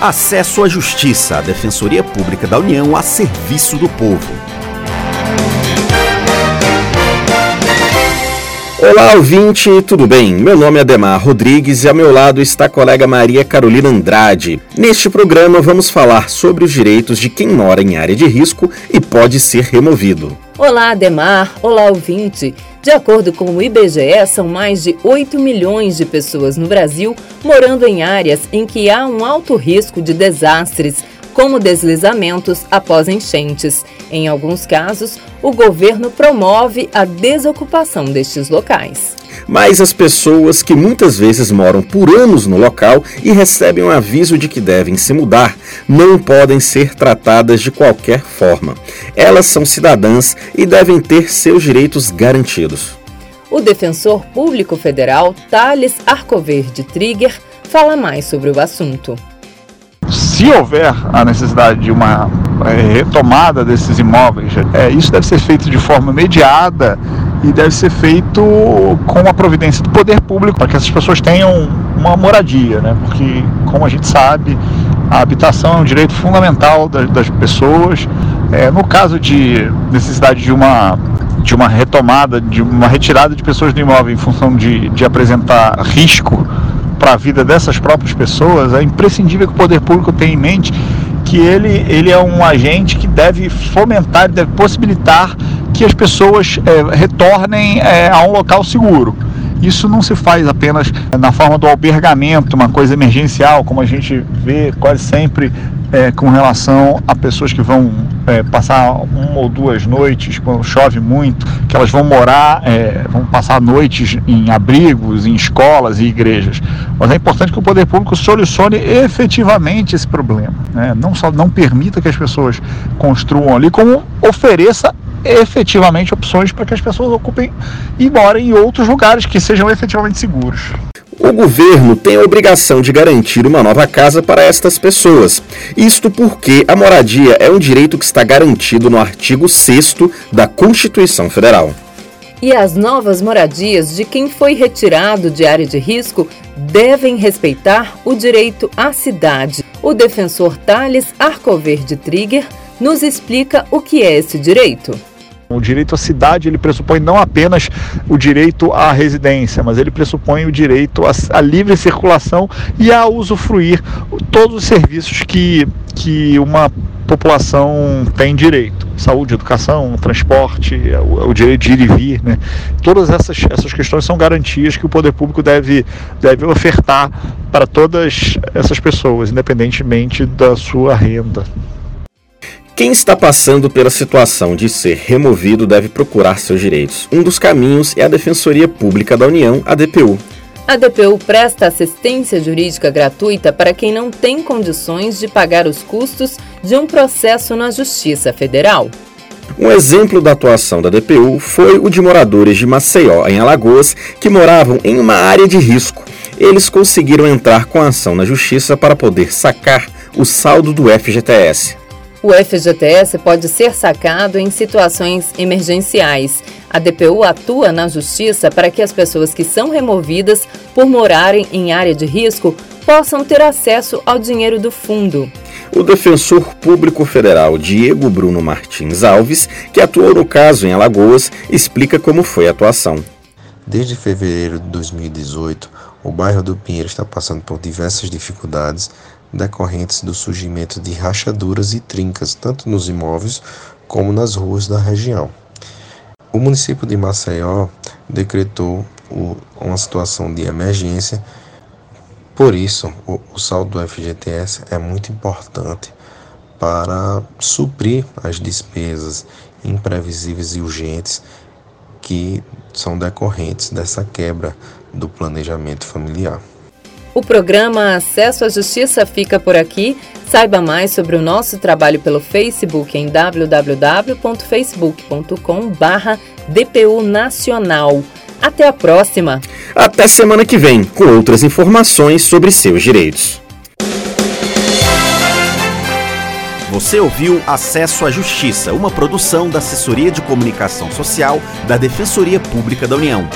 Acesso à Justiça, a Defensoria Pública da União a serviço do povo. Olá, ouvinte, tudo bem? Meu nome é Ademar Rodrigues e ao meu lado está a colega Maria Carolina Andrade. Neste programa vamos falar sobre os direitos de quem mora em área de risco e pode ser removido. Olá, Ademar. Olá, ouvinte. De acordo com o IBGE, são mais de 8 milhões de pessoas no Brasil morando em áreas em que há um alto risco de desastres, como deslizamentos após enchentes. Em alguns casos, o governo promove a desocupação destes locais. Mas as pessoas que muitas vezes moram por anos no local e recebem um aviso de que devem se mudar não podem ser tratadas de qualquer forma. Elas são cidadãs e devem ter seus direitos garantidos. O defensor público federal Thales Arcoverde Trigger fala mais sobre o assunto se houver a necessidade de uma é, retomada desses imóveis, é, isso deve ser feito de forma mediada e deve ser feito com a providência do poder público para que essas pessoas tenham uma moradia, né? porque, como a gente sabe, a habitação é um direito fundamental das, das pessoas. É, no caso de necessidade de uma de uma retomada, de uma retirada de pessoas do imóvel em função de, de apresentar risco para a vida dessas próprias pessoas, é imprescindível que o poder público tenha em mente que ele, ele é um agente que deve fomentar, deve possibilitar que as pessoas é, retornem é, a um local seguro. Isso não se faz apenas na forma do albergamento, uma coisa emergencial, como a gente vê quase sempre é, com relação a pessoas que vão é, passar uma ou duas noites quando chove muito, que elas vão morar, é, vão passar noites em abrigos, em escolas e igrejas. Mas é importante que o poder público solucione efetivamente esse problema. Né? Não só não permita que as pessoas construam ali, como ofereça efetivamente opções para que as pessoas ocupem e morem em outros lugares que sejam efetivamente seguros. O governo tem a obrigação de garantir uma nova casa para estas pessoas. Isto porque a moradia é um direito que está garantido no artigo 6 da Constituição Federal. E as novas moradias de quem foi retirado de área de risco devem respeitar o direito à cidade. O defensor Thales Arcoverde Trigger nos explica o que é esse direito. O direito à cidade ele pressupõe não apenas o direito à residência, mas ele pressupõe o direito à, livre circulação e a usufruir todos os serviços que, que uma população tem direito: saúde, educação, transporte, o, o, direito de ir e vir. Né? Todas essas, essas questões são garantias que o poder público deve, deve ofertar para todas essas pessoas, independentemente da sua renda. Quem está passando pela situação de ser removido deve procurar seus direitos. Um dos caminhos é a Defensoria Pública da União, a DPU. A DPU presta assistência jurídica gratuita para quem não tem condições de pagar os custos de um processo na Justiça Federal. Um exemplo da atuação da DPU foi o de moradores de Maceió, em Alagoas, que moravam em uma área de risco. Eles conseguiram entrar com a ação na Justiça para poder sacar o saldo do FGTS. O FGTS pode ser sacado em situações emergenciais. A DPU atua na Justiça para que as pessoas que são removidas por morarem em área de risco possam ter acesso ao dinheiro do fundo. O defensor público federal Diego Bruno Martins Alves, que atuou no caso em Alagoas, explica como foi a atuação. Desde fevereiro de 2018, o bairro do Pinheiro está passando por diversas dificuldades decorrentes do surgimento de rachaduras e trincas tanto nos imóveis como nas ruas da região. O município de Maceió decretou uma situação de emergência, por isso o, saldo do FGTS é muito importante para suprir as despesas imprevisíveis e urgentes que são decorrentes dessa quebra do planejamento familiar. O programa Acesso à Justiça fica por aqui. Saiba mais sobre o nosso trabalho pelo Facebook em www.facebook.com/dpu Nacional. Até a próxima. Até semana que vem com outras informações sobre seus direitos. Você ouviu Acesso à Justiça, uma produção da Assessoria de Comunicação Social da Defensoria Pública da União.